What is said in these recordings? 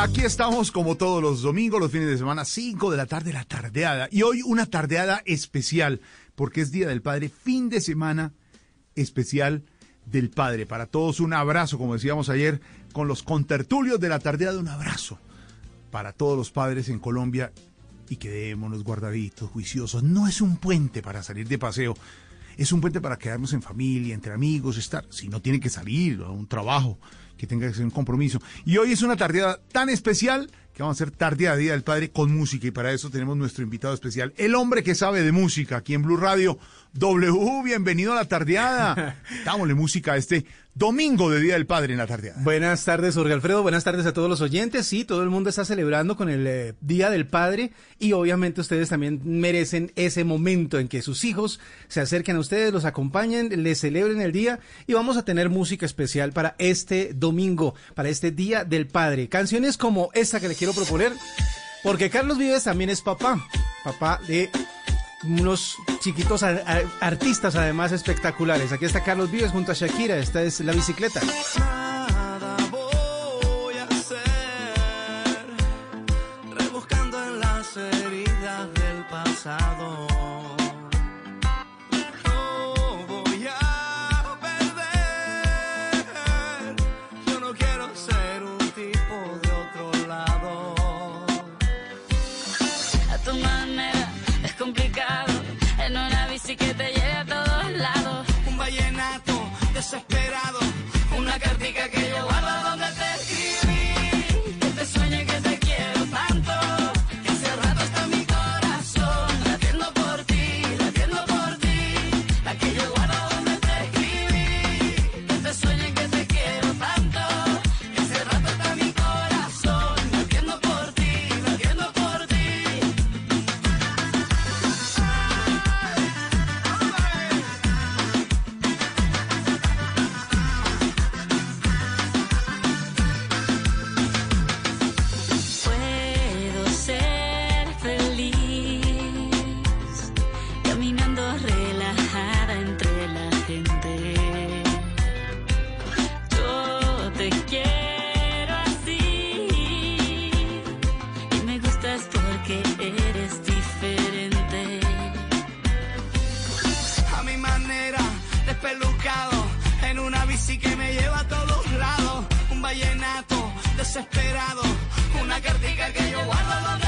Aquí estamos como todos los domingos, los fines de semana, 5 de la tarde, la tardeada. Y hoy una tardeada especial, porque es Día del Padre, fin de semana especial del Padre. Para todos un abrazo, como decíamos ayer, con los contertulios de la tardeada, un abrazo para todos los padres en Colombia y quedémonos guardaditos, juiciosos. No es un puente para salir de paseo, es un puente para quedarnos en familia, entre amigos, estar, si no tiene que salir a un trabajo que tenga que ser un compromiso. Y hoy es una tardeada tan especial que vamos a hacer tardeada Día del Padre con música y para eso tenemos nuestro invitado especial, el hombre que sabe de música aquí en Blue Radio. W, bienvenido a la tardeada. Dámosle música a este domingo de Día del Padre en la tardeada. Buenas tardes, Jorge Alfredo. Buenas tardes a todos los oyentes. Sí, todo el mundo está celebrando con el eh, Día del Padre y obviamente ustedes también merecen ese momento en que sus hijos se acerquen a ustedes, los acompañen, les celebren el día y vamos a tener música especial para este domingo, para este Día del Padre. Canciones como esta que le quiero proponer, porque Carlos Vives también es papá, papá de unos chiquitos artistas además espectaculares. Aquí está Carlos Vives junto a Shakira, esta es La Bicicleta. Nada despelucado, en una bici que me lleva a todos lados. Un vallenato desesperado, una cartica que yo guardo donde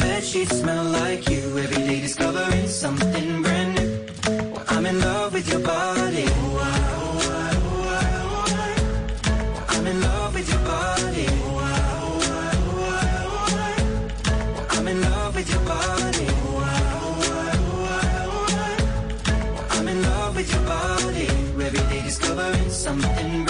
bed sheets smell like you. Every day discovering something brand new. Well, I'm in love with your body. Oh, I, oh, I, oh, I, oh, I. Well, I'm in love with your body. Oh, I, oh, I, oh, I, oh, I. Well, I'm in love with your body. Oh, I, oh, I, oh, I, oh, I. Well, I'm in love with your body. Every day discovering something.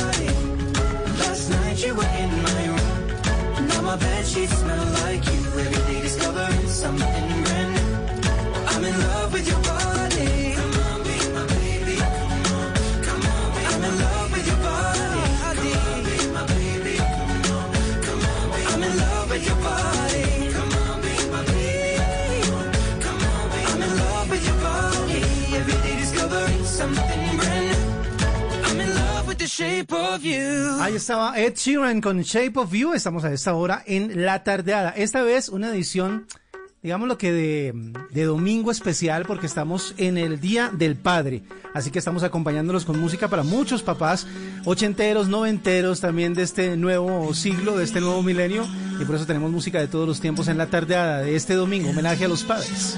My bed sheets smell like you. Every day discovering something shape of you. Ahí estaba Ed Sheeran con Shape of You. Estamos a esta hora en la tardeada. Esta vez una edición, digamos lo que de, de domingo especial porque estamos en el Día del Padre. Así que estamos acompañándolos con música para muchos papás, ochenteros, noventeros, también de este nuevo siglo, de este nuevo milenio. Y por eso tenemos música de todos los tiempos en la tardeada de este domingo, homenaje a los padres.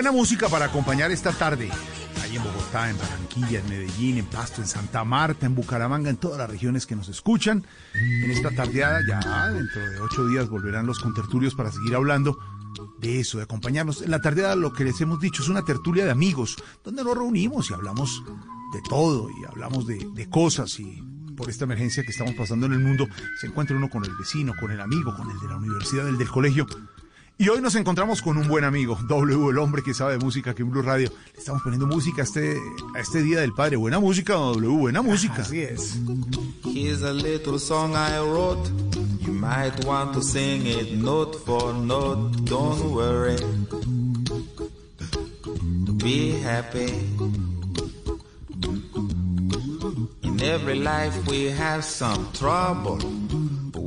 Buena música para acompañar esta tarde. Ahí en Bogotá, en Barranquilla, en Medellín, en Pasto, en Santa Marta, en Bucaramanga, en todas las regiones que nos escuchan. En esta tardeada, ya dentro de ocho días volverán los contertulios para seguir hablando de eso, de acompañarnos. En la tardeada lo que les hemos dicho es una tertulia de amigos, donde nos reunimos y hablamos de todo y hablamos de, de cosas y por esta emergencia que estamos pasando en el mundo, se encuentra uno con el vecino, con el amigo, con el de la universidad, el del colegio. Y hoy nos encontramos con un buen amigo, W, el hombre que sabe de música aquí en Blue Radio. Le estamos poniendo música a este, a este Día del Padre. Buena música, W, buena música. Así es. Here's a little song I wrote. You might want to sing it note for note. Don't worry. Be happy. In every life we have some trouble.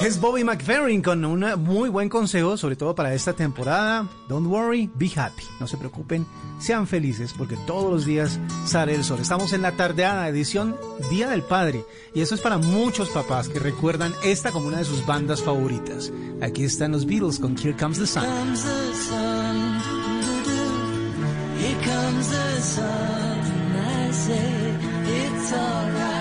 Es, Bobby McFerrin con un muy buen consejo, sobre todo para esta temporada. Don't worry, be happy. No se preocupen, sean felices, porque todos los días sale el sol. Estamos en la tardeada edición Día del Padre, y eso es para muchos papás que recuerdan esta como una de sus bandas favoritas. Aquí están los Beatles con Here Comes the Sun. Here comes the sun. I say it's alright.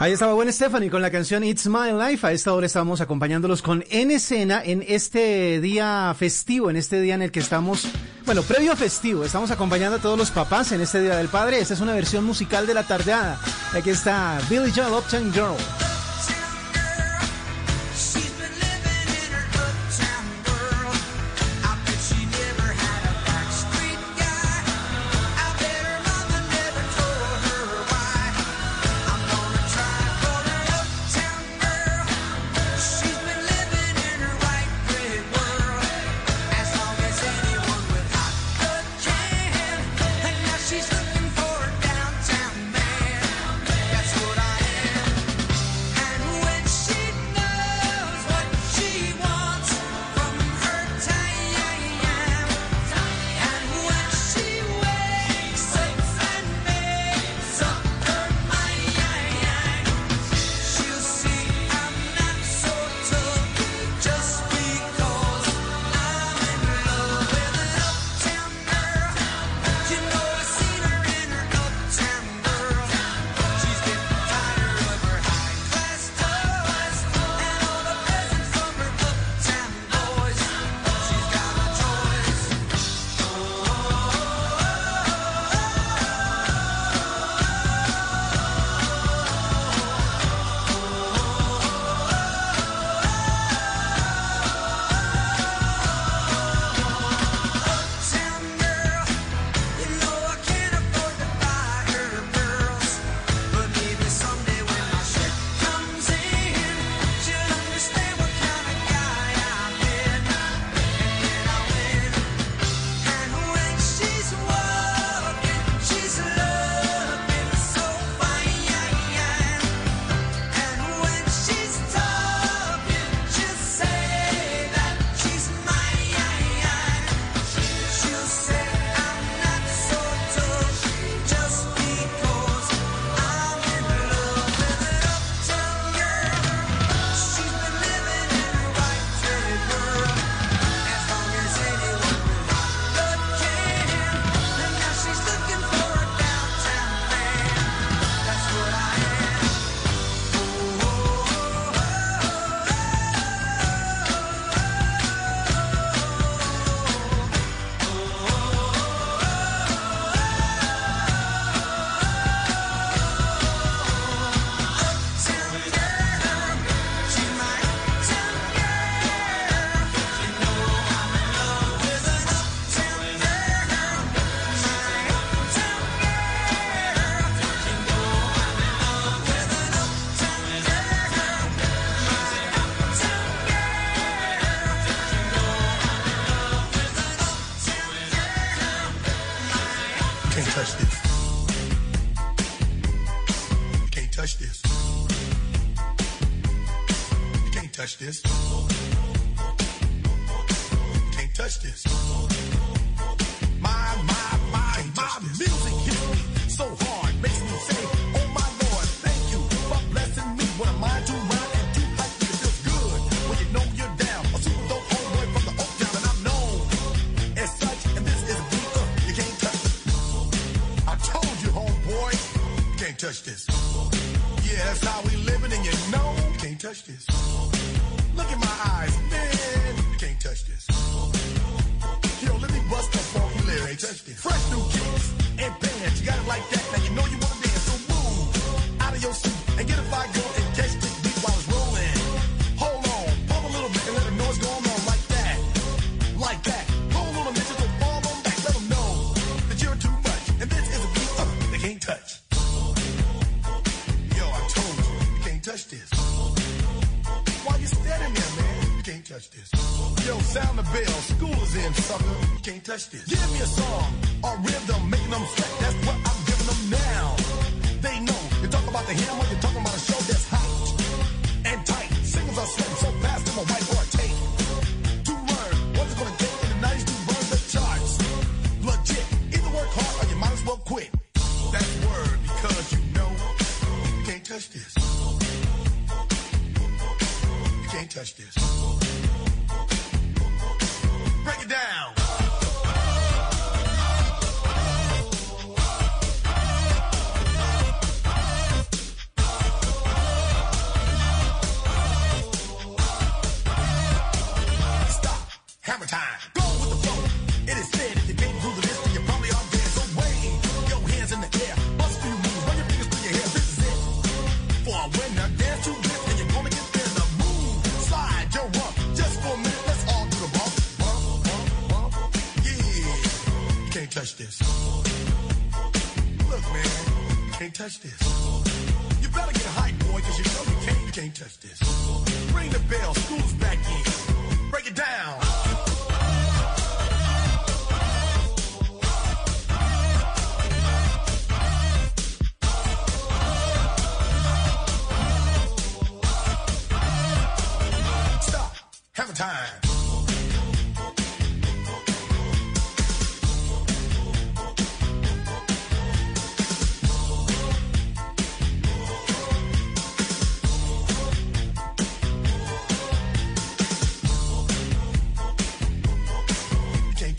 Ahí estaba Gwen Stephanie con la canción It's My Life. A esta hora estamos acompañándolos con En Escena en este día festivo, en este día en el que estamos, bueno, previo a festivo. Estamos acompañando a todos los papás en este Día del Padre. Esta es una versión musical de la tardeada. Aquí está Billy Joel Uptown Girl. touch this. Watch this.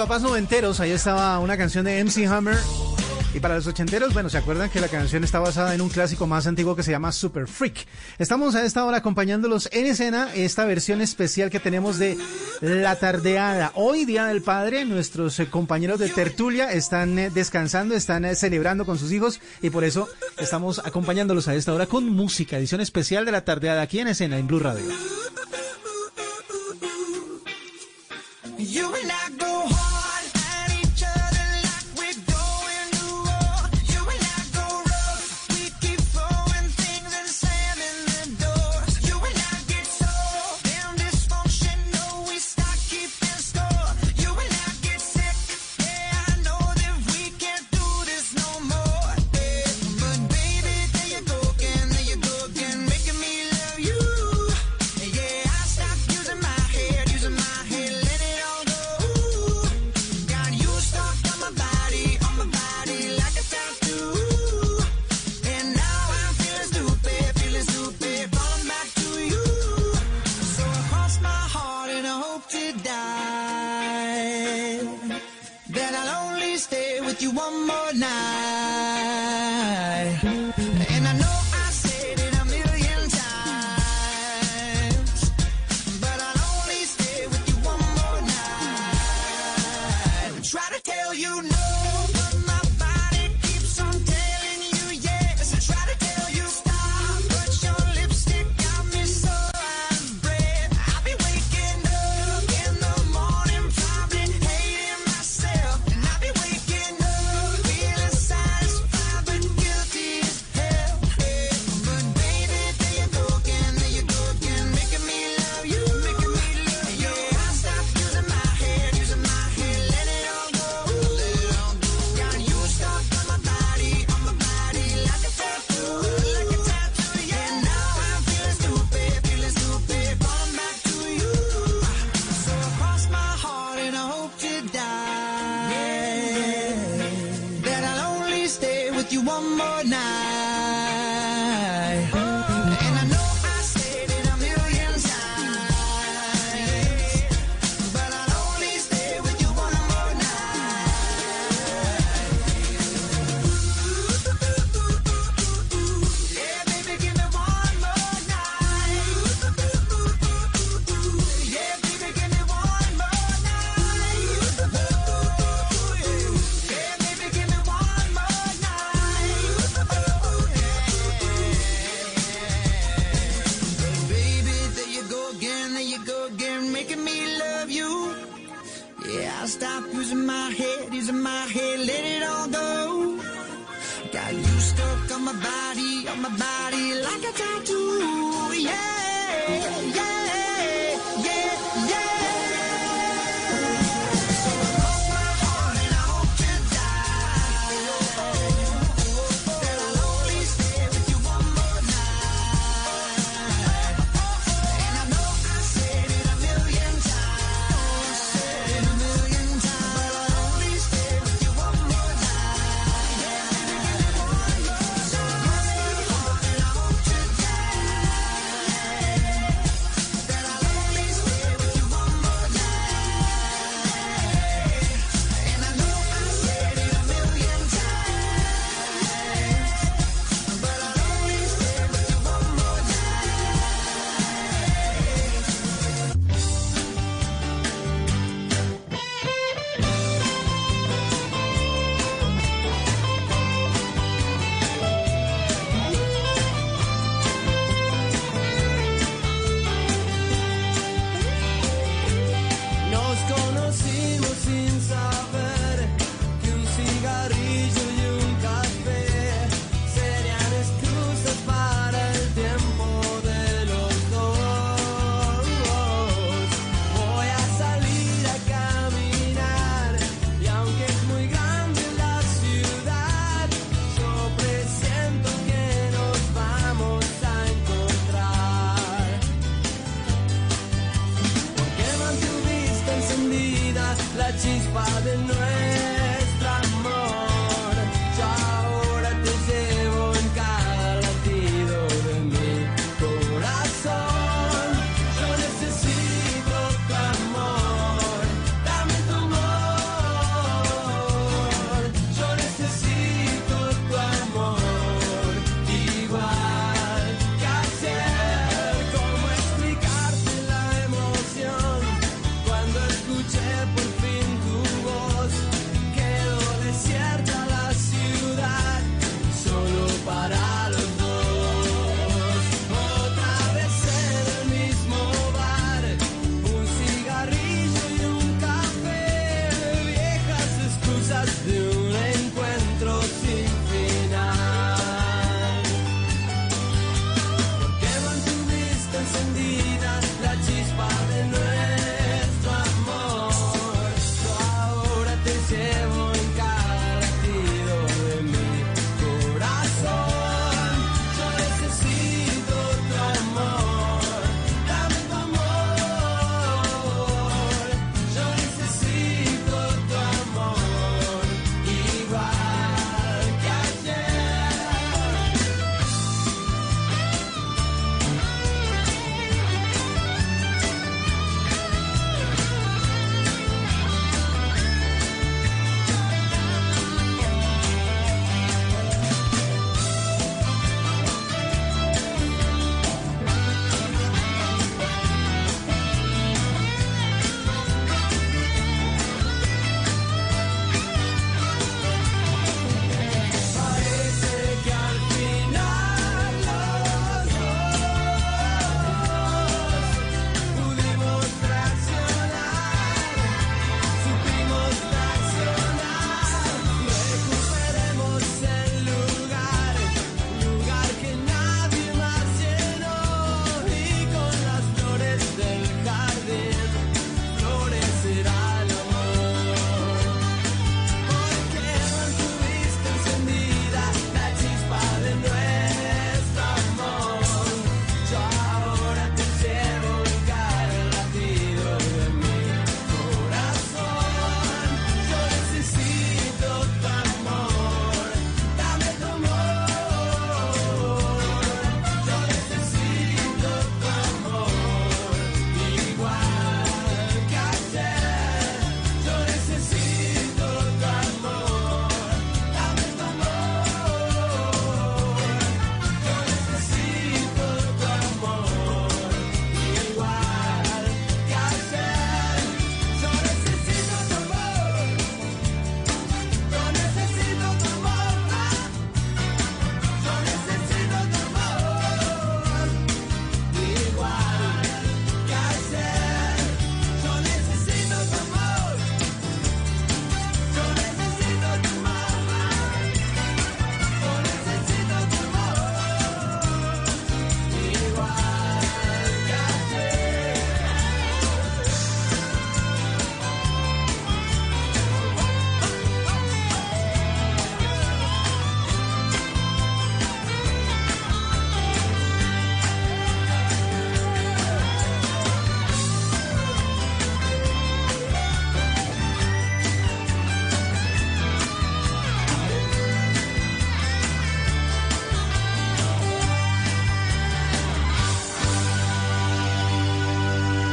papás noventeros, ahí estaba una canción de MC Hammer. Y para los ochenteros, bueno, se acuerdan que la canción está basada en un clásico más antiguo que se llama Super Freak. Estamos a esta hora acompañándolos en escena, esta versión especial que tenemos de La Tardeada. Hoy, Día del Padre, nuestros eh, compañeros de tertulia están eh, descansando, están eh, celebrando con sus hijos y por eso estamos acompañándolos a esta hora con música, edición especial de La Tardeada aquí en escena, en Blue Radio.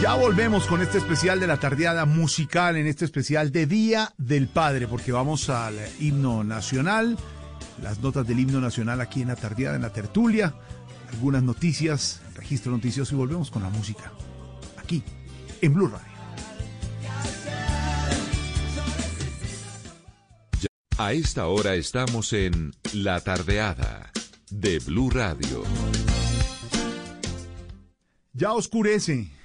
Ya volvemos con este especial de la tardeada musical, en este especial de Día del Padre, porque vamos al himno nacional, las notas del himno nacional aquí en la tardeada, en la tertulia, algunas noticias, registro noticioso y volvemos con la música, aquí, en Blue Radio. A esta hora estamos en La Tardeada de Blue Radio. Ya oscurece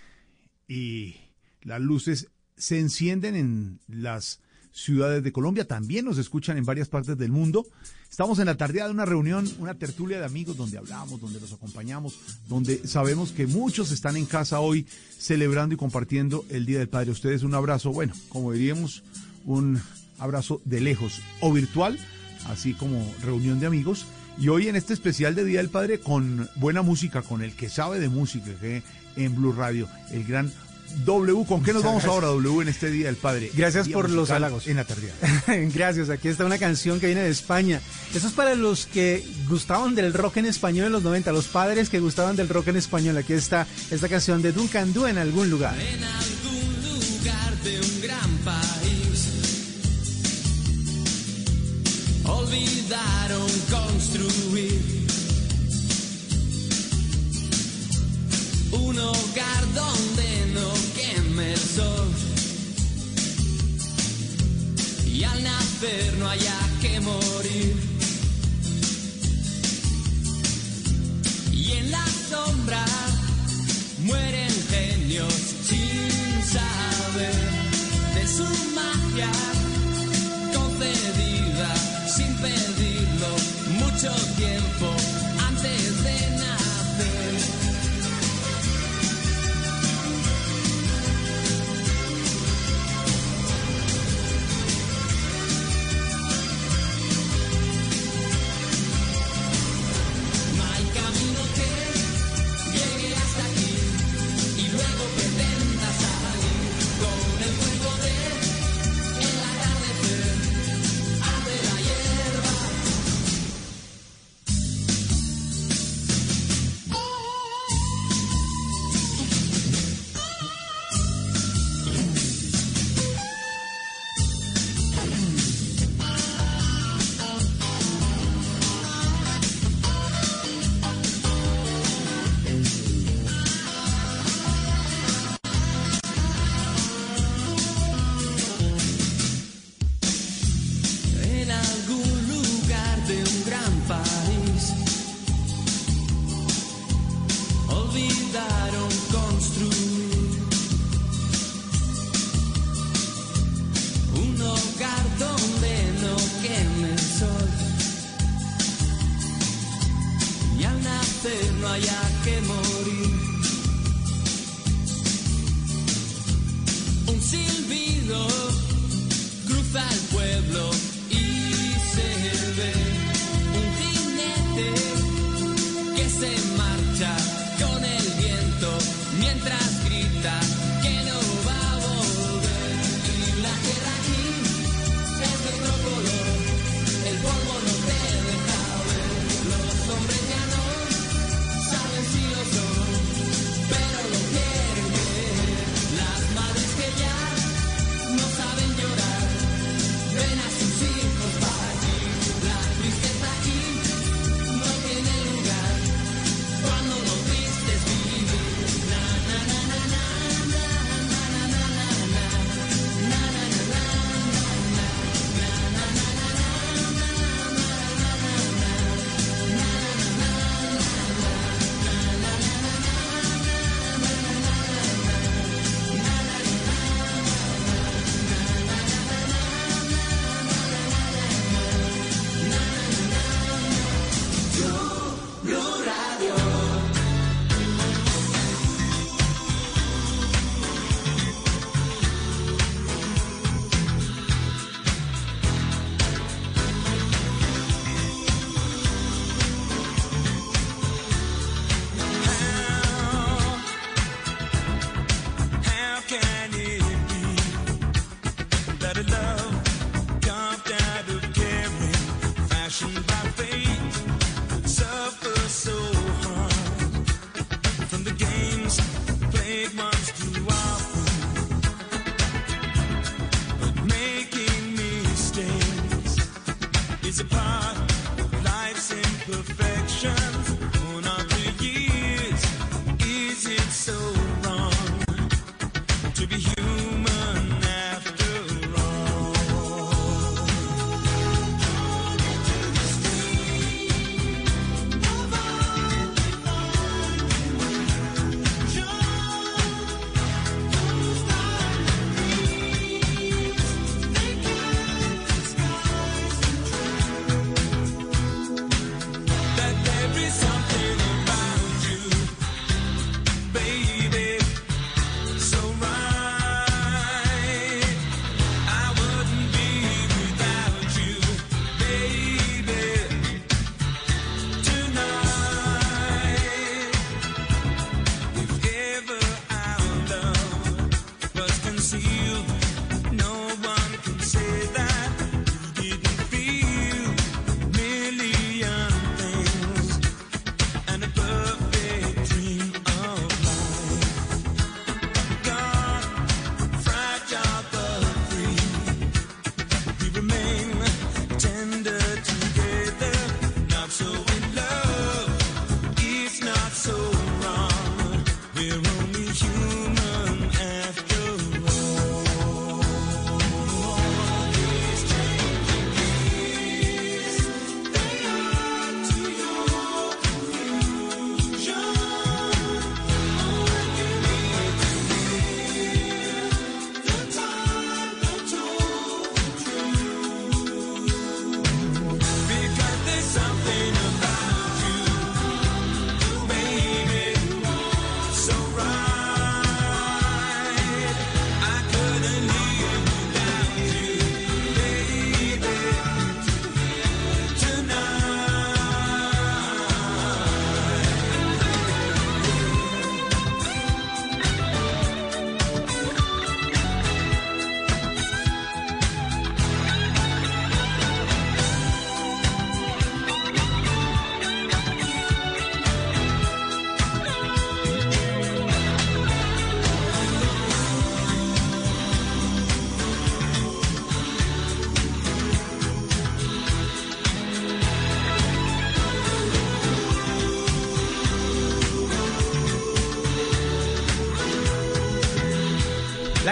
y las luces se encienden en las ciudades de Colombia, también nos escuchan en varias partes del mundo. Estamos en la tardeada de una reunión, una tertulia de amigos donde hablamos, donde los acompañamos, donde sabemos que muchos están en casa hoy celebrando y compartiendo el Día del Padre. Ustedes un abrazo, bueno, como diríamos, un abrazo de lejos o virtual, así como reunión de amigos. Y hoy en este especial de Día del Padre con buena música, con el que sabe de música, que en Blue Radio, el gran W, ¿con qué nos vamos ahora, W, en este Día del Padre? Gracias Día por los halagos. En la tarde. Gracias, aquí está una canción que viene de España. Eso es para los que gustaban del rock en español en los 90, los padres que gustaban del rock en español. Aquí está esta canción de Duncan Du en algún lugar. En algún lugar de un gran país olvidaron construir un hogar donde no queme el y al nacer no haya que morir. Y en la sombra mueren genios sin saber de su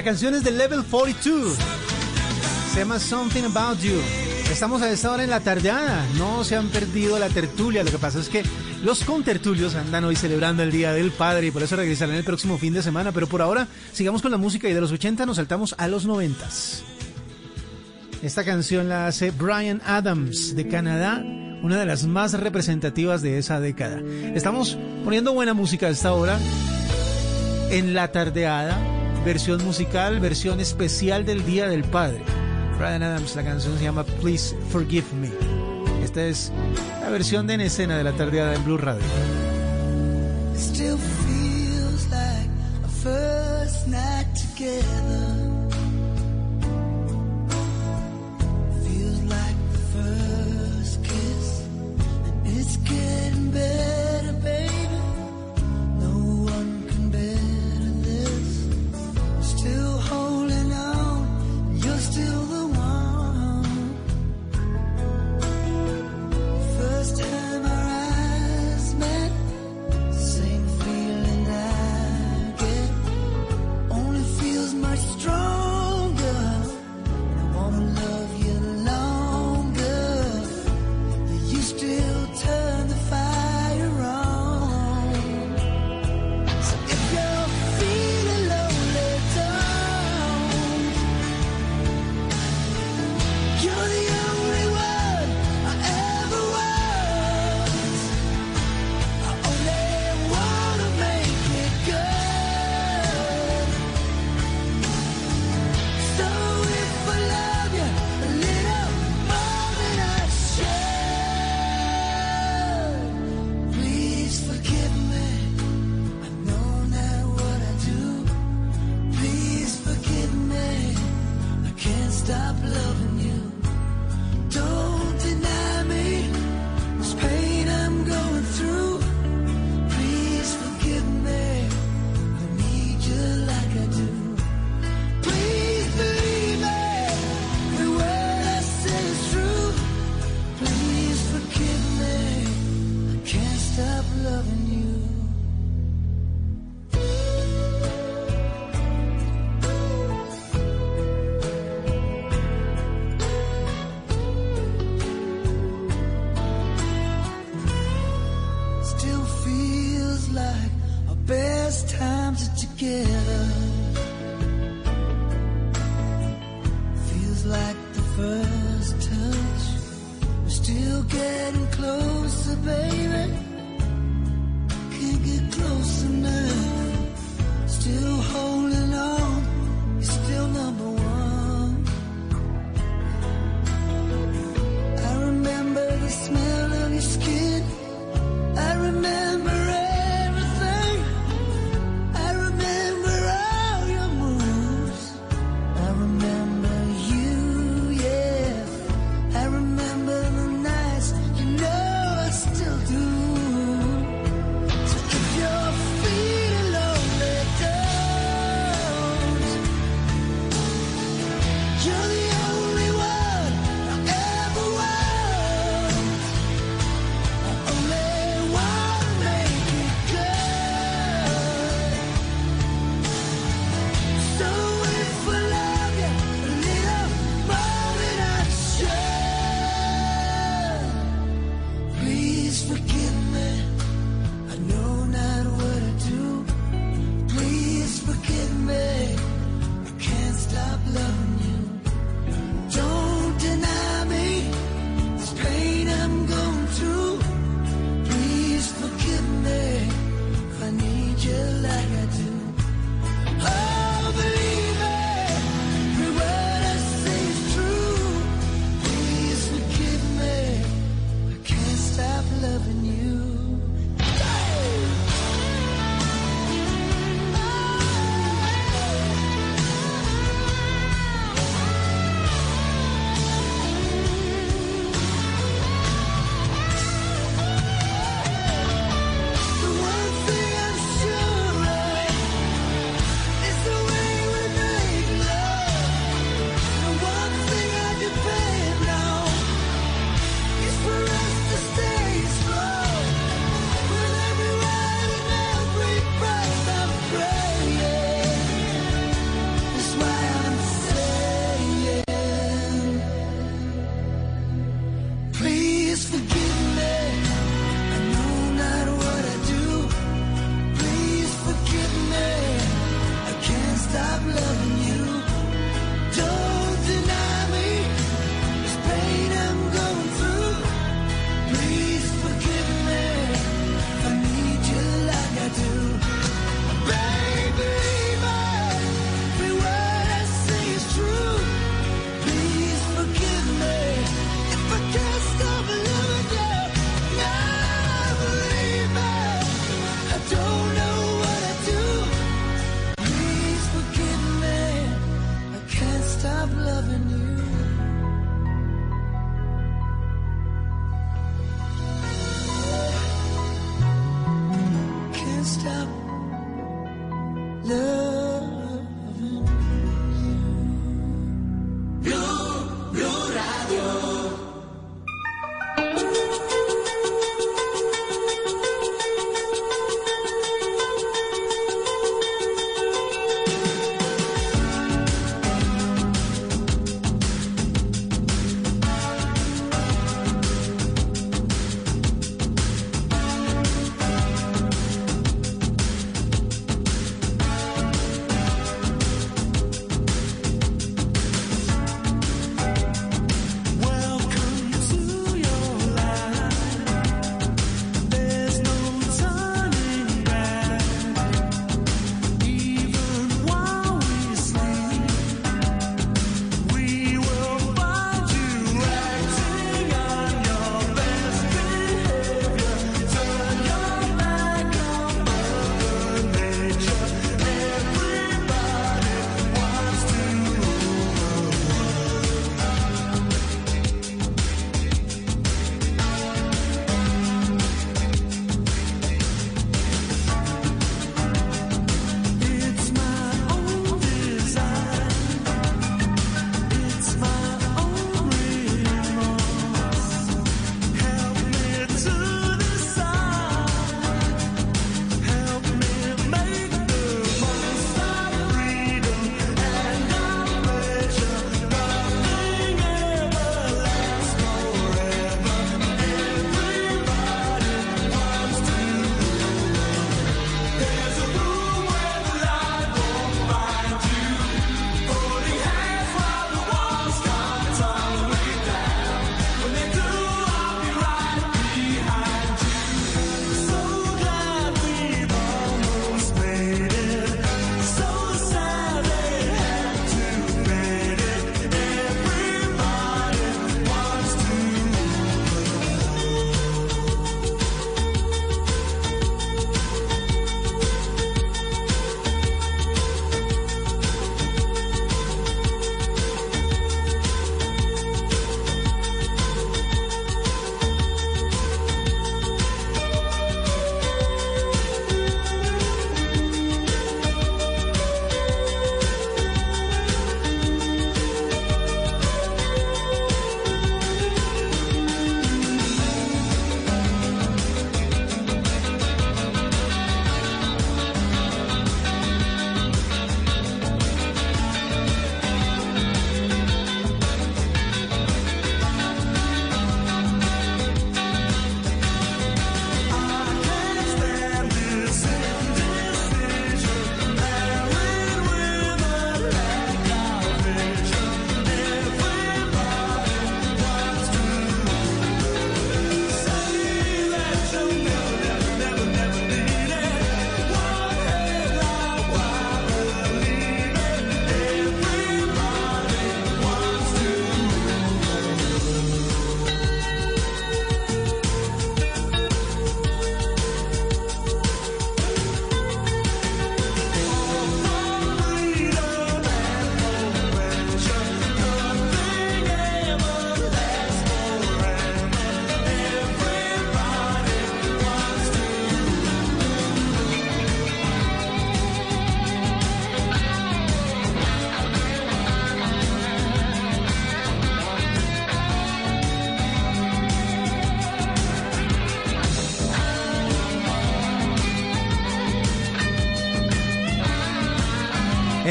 La canción es de Level 42. Se llama Something About You. Estamos a esta hora en la tardeada. No se han perdido la tertulia. Lo que pasa es que los contertulios andan hoy celebrando el Día del Padre y por eso regresarán el próximo fin de semana. Pero por ahora, sigamos con la música y de los 80 nos saltamos a los 90. Esta canción la hace Brian Adams de Canadá, una de las más representativas de esa década. Estamos poniendo buena música a esta hora en la tardeada, versión musical, versión especial del Día del Padre. Brian Adams, la canción se llama Please Forgive Me. Esta es la versión de en escena de la tardeada en Blue Radio.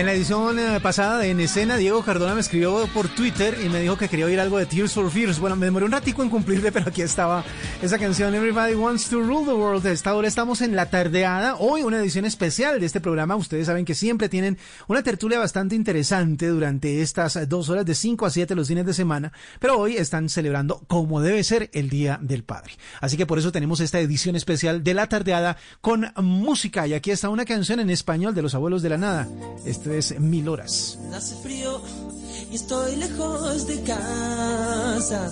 La edición eh, pasada de En Escena, Diego Cardona me escribió por Twitter y me dijo que quería oír algo de Tears for Fears. Bueno, me demoré un ratico en cumplirle, pero aquí estaba esa canción Everybody Wants to Rule the World. A esta hora estamos en la tardeada. Hoy una edición especial de este programa. Ustedes saben que siempre tienen una tertulia bastante interesante durante estas dos horas de 5 a 7 los fines de semana, pero hoy están celebrando como debe ser el Día del Padre. Así que por eso tenemos esta edición especial de la tardeada con música. Y aquí está una canción en español de los abuelos de la nada. Esto es Mil Horas. Hace frío y estoy lejos de casa.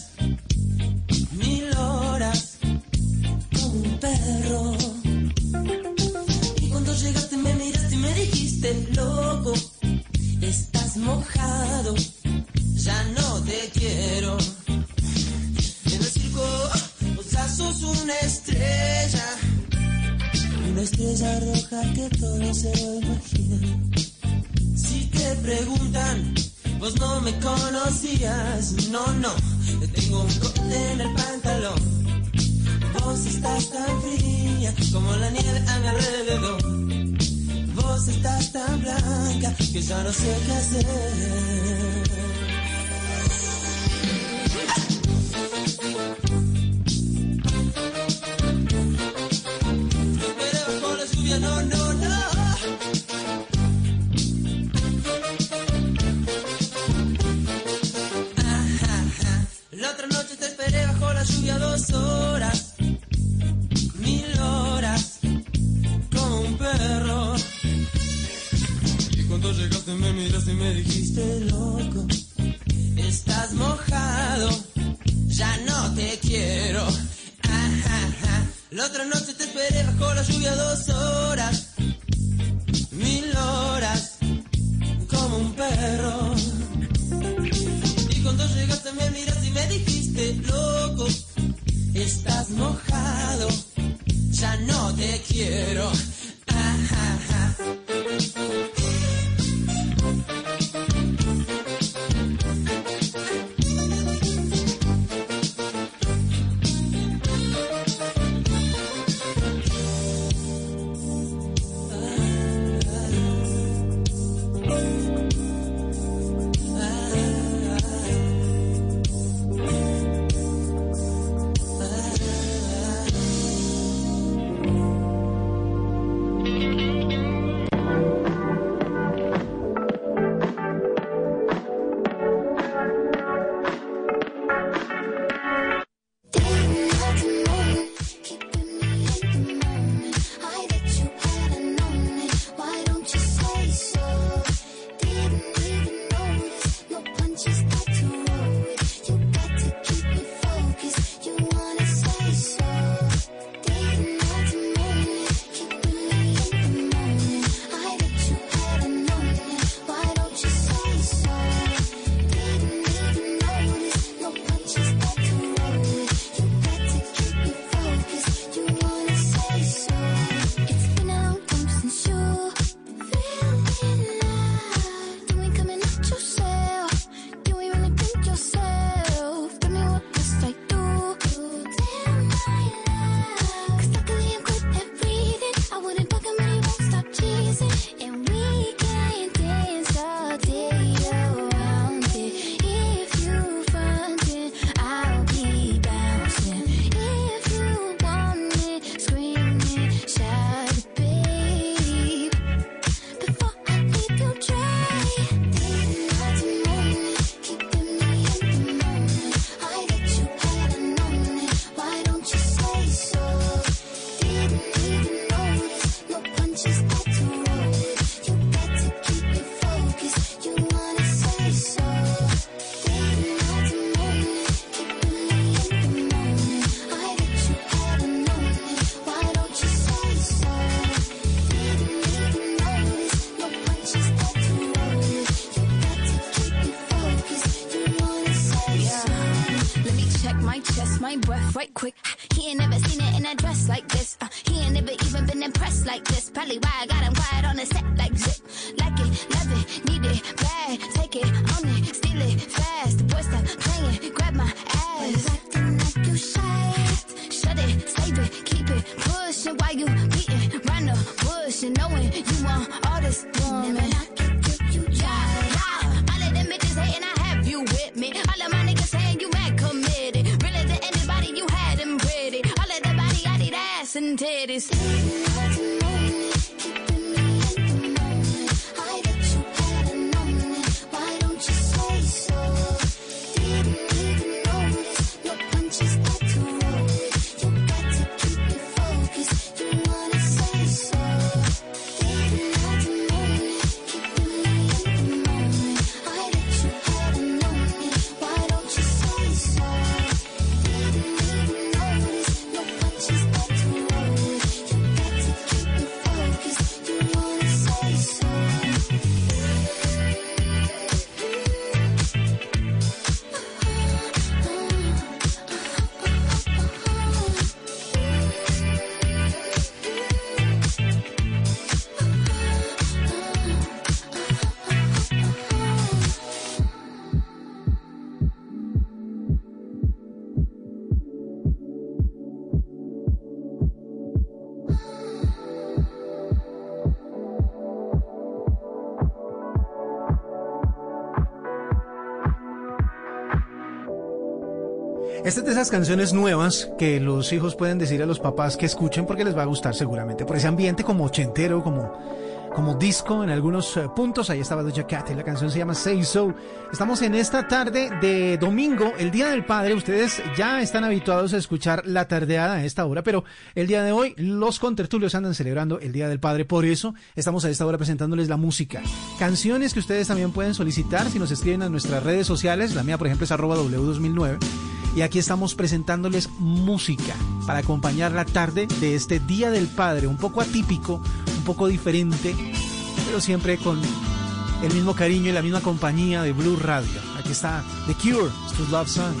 que todo se lo. Si te preguntan, vos no me conocías. No, no, Te tengo un corte en el pantalón. Vos estás tan fría como la nieve a mi alrededor. Vos estás tan blanca que ya no sé qué hacer. Esta es de esas canciones nuevas que los hijos pueden decir a los papás que escuchen porque les va a gustar seguramente. Por ese ambiente como ochentero, como, como disco en algunos eh, puntos. Ahí estaba Doja Cat y la canción se llama Say So. Estamos en esta tarde de domingo, el Día del Padre. Ustedes ya están habituados a escuchar la tardeada a esta hora, pero el día de hoy los contertulios andan celebrando el Día del Padre. Por eso estamos a esta hora presentándoles la música. Canciones que ustedes también pueden solicitar si nos escriben a nuestras redes sociales. La mía, por ejemplo, es arroba W2009. Y aquí estamos presentándoles música para acompañar la tarde de este Día del Padre, un poco atípico, un poco diferente, pero siempre con el mismo cariño y la misma compañía de Blue Radio. Aquí está The Cure, True Love Song.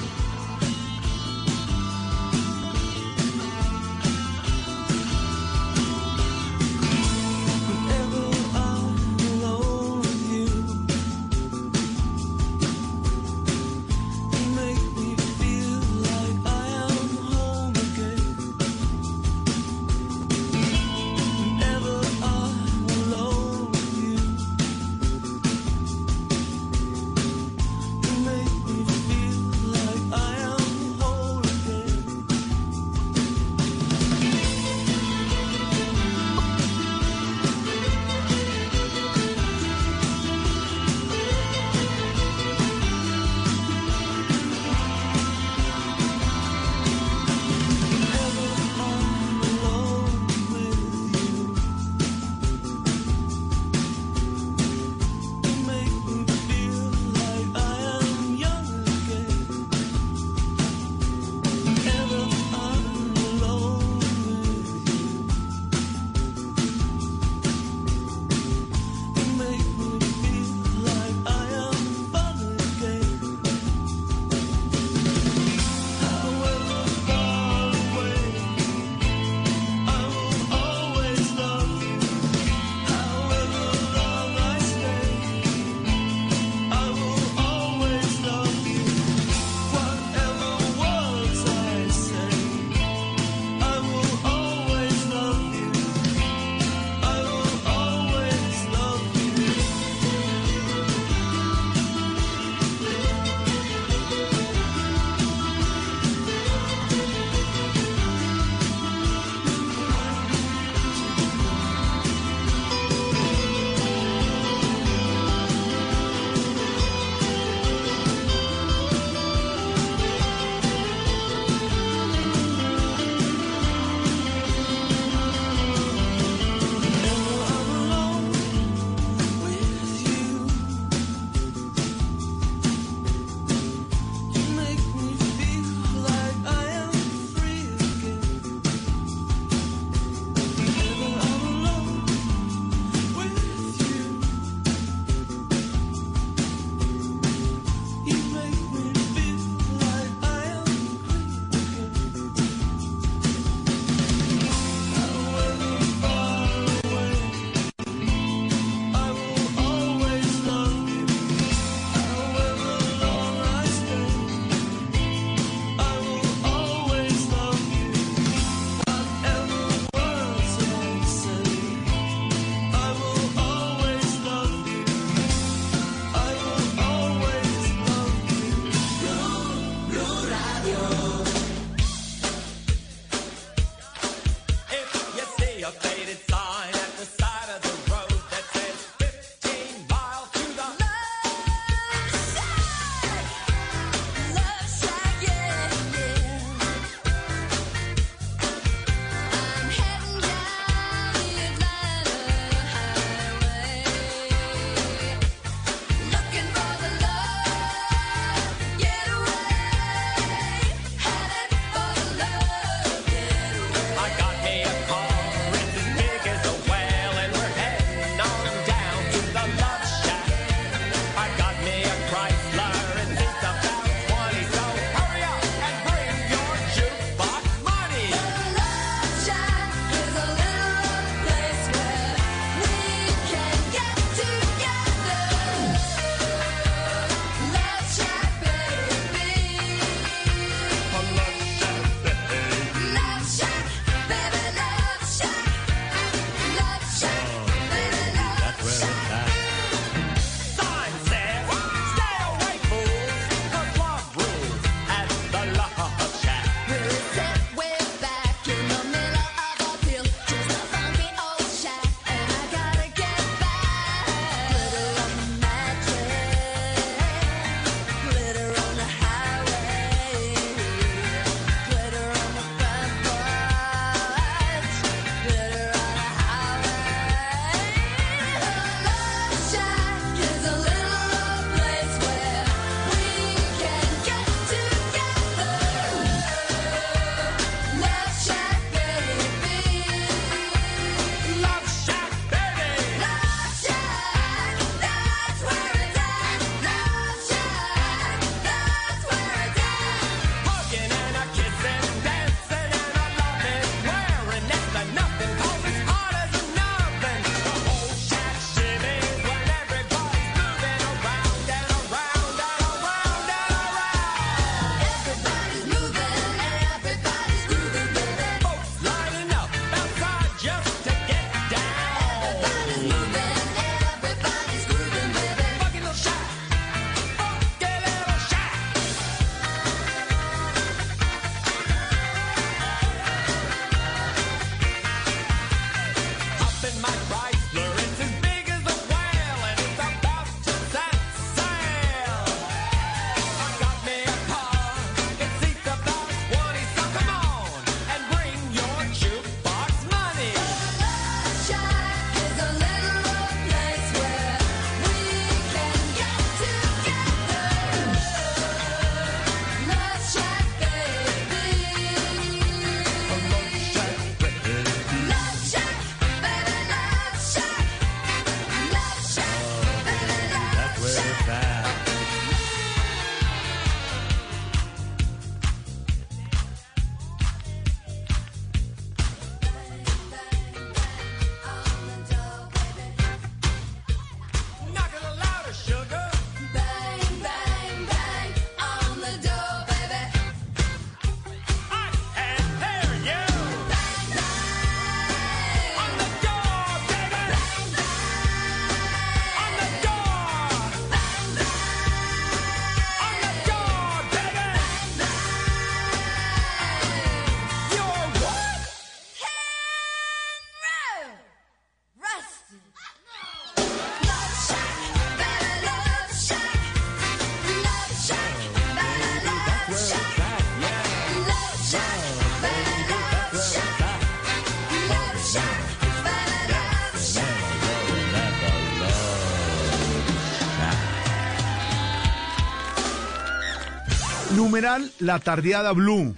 Numeral La Tardeada Blue.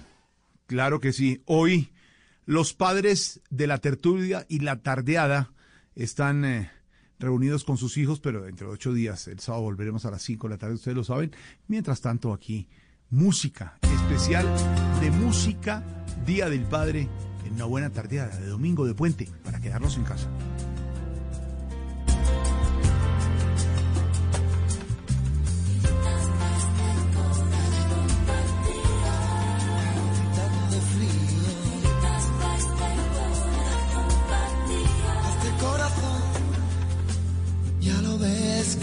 Claro que sí. Hoy los padres de la tertulia y la tardeada están eh, reunidos con sus hijos, pero dentro de ocho días, el sábado volveremos a las cinco de la tarde, ustedes lo saben. Mientras tanto, aquí, música especial de música, Día del Padre, en una buena tardeada de domingo de puente, para quedarnos en casa.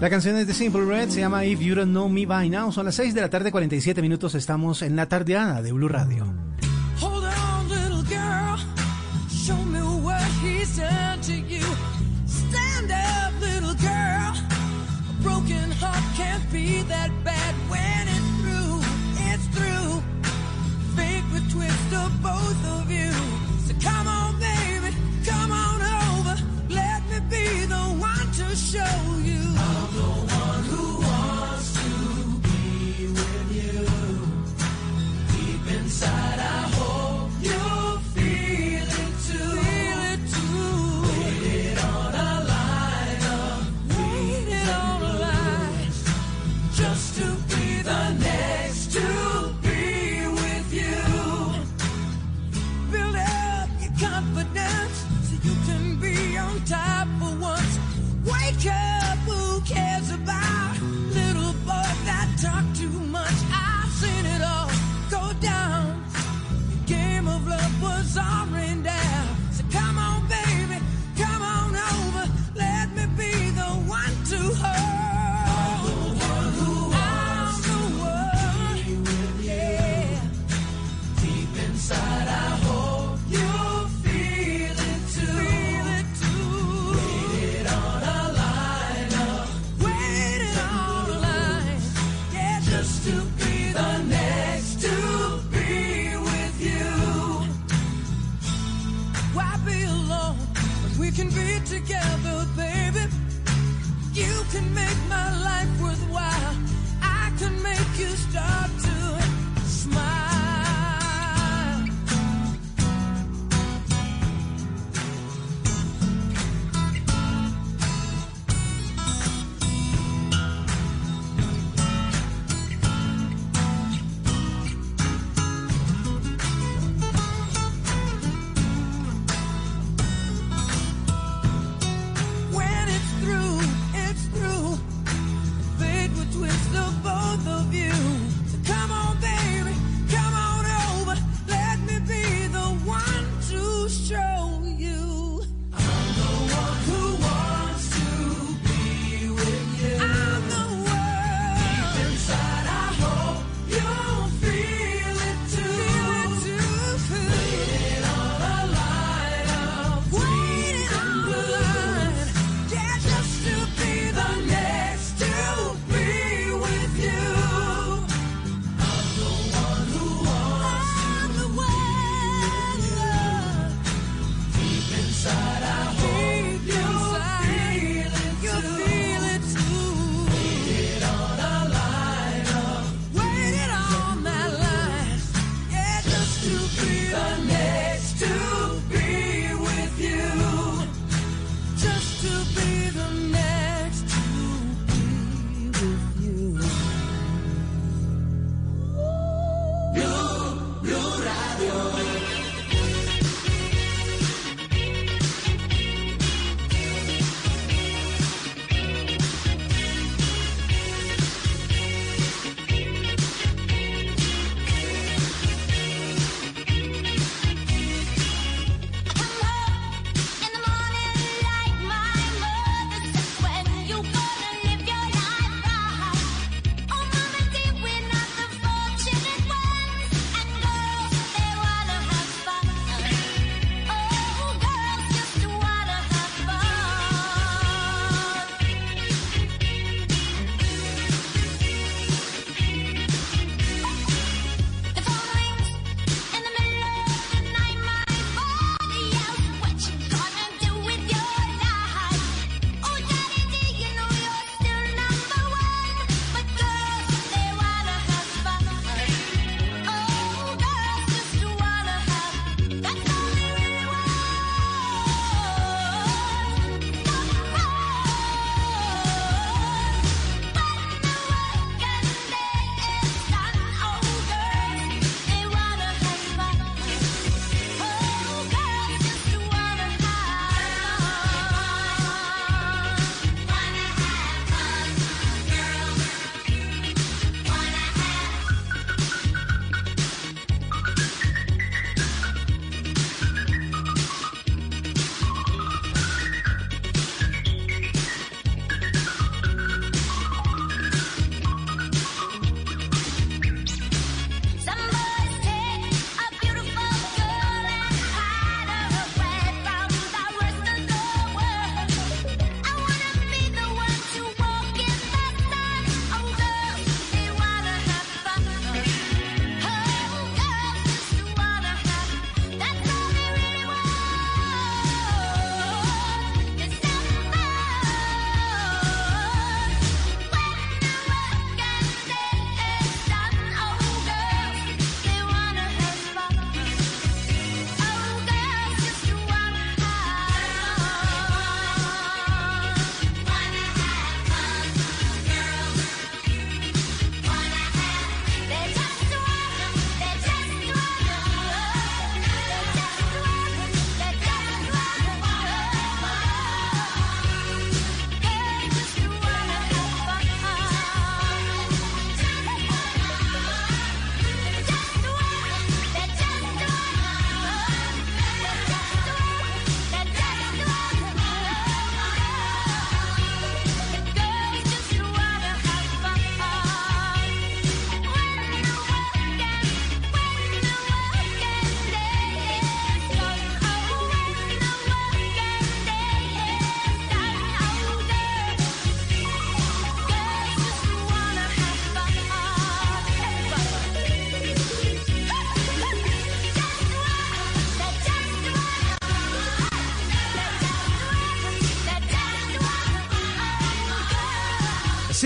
La canción es de Simple Red, se llama If You Don't Know Me By Now. Son las 6 de la tarde, 47 minutos. Estamos en la tardeada de Blue Radio.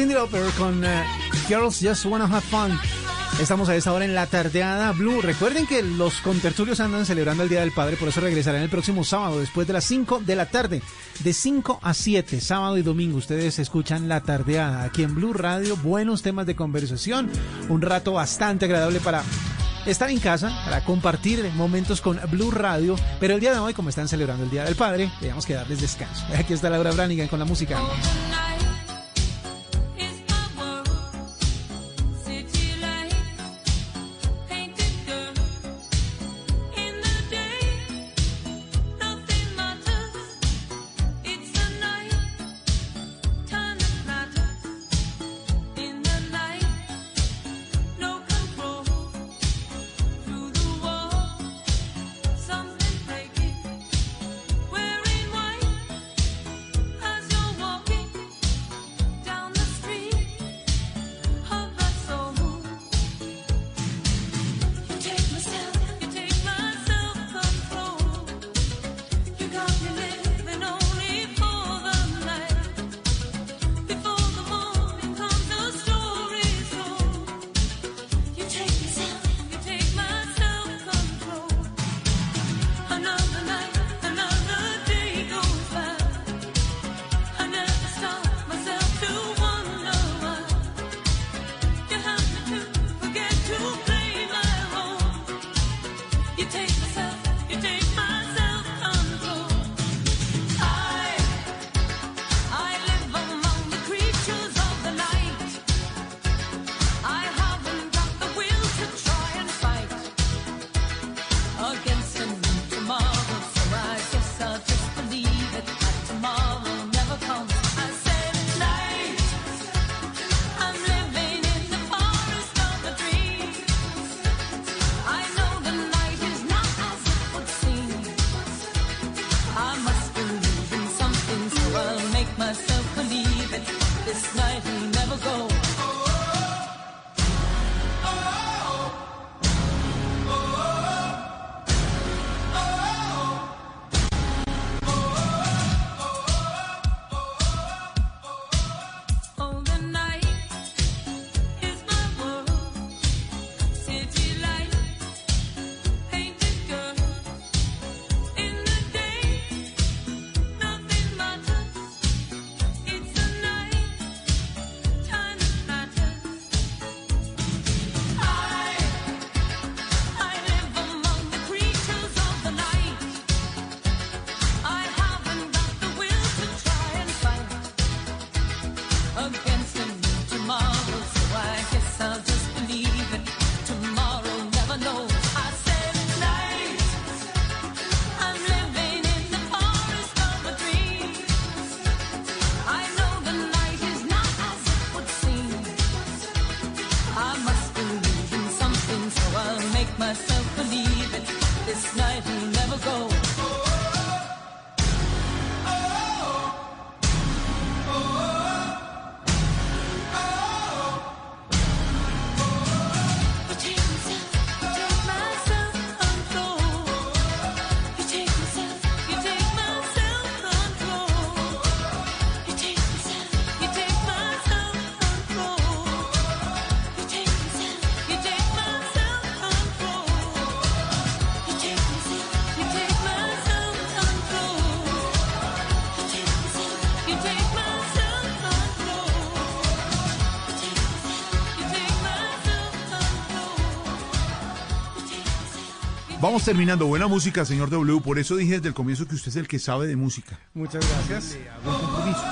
Cindy Lauper con eh, Girls Just Wanna Have Fun. Estamos a esta hora en la tardeada Blue. Recuerden que los contertulios andan celebrando el Día del Padre, por eso regresarán el próximo sábado, después de las 5 de la tarde. De 5 a 7, sábado y domingo, ustedes escuchan la tardeada aquí en Blue Radio. Buenos temas de conversación, un rato bastante agradable para estar en casa, para compartir momentos con Blue Radio. Pero el día de hoy, como están celebrando el Día del Padre, tenemos que darles descanso. Aquí está Laura Branigan con la música. Vamos terminando. Buena música, señor W. Por eso dije desde el comienzo que usted es el que sabe de música. Muchas gracias. Compromiso.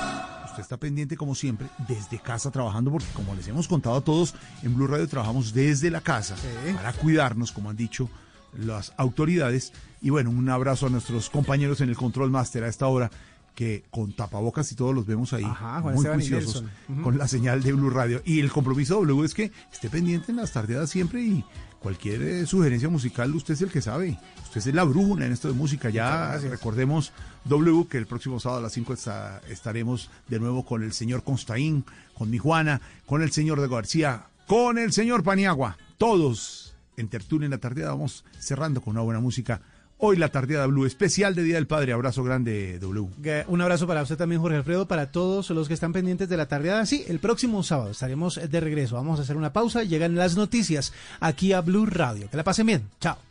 Usted está pendiente, como siempre, desde casa trabajando, porque como les hemos contado a todos, en Blue Radio trabajamos desde la casa para cuidarnos, como han dicho las autoridades. Y bueno, un abrazo a nuestros compañeros en el Control Master a esta hora, que con tapabocas y todos los vemos ahí, Ajá, muy Esteban juiciosos, Nelson. Ujú. con la señal de Blue Radio. Y el compromiso W es que esté pendiente en las tardeadas siempre y cualquier eh, sugerencia musical, usted es el que sabe. Usted es la brújula en esto de música. Ya recordemos, W, que el próximo sábado a las 5 está- estaremos de nuevo con el señor Constaín, con mi Juana, con el señor de García, con el señor Paniagua. Todos en tertulia en la tardeada vamos cerrando con una buena música. Hoy la tardeada Blue especial de Día del Padre. Abrazo grande, W. Un abrazo para usted también, Jorge Alfredo, para todos los que están pendientes de la tardeada. Sí, el próximo sábado estaremos de regreso. Vamos a hacer una pausa. Llegan las noticias aquí a Blue Radio. Que la pasen bien. Chao.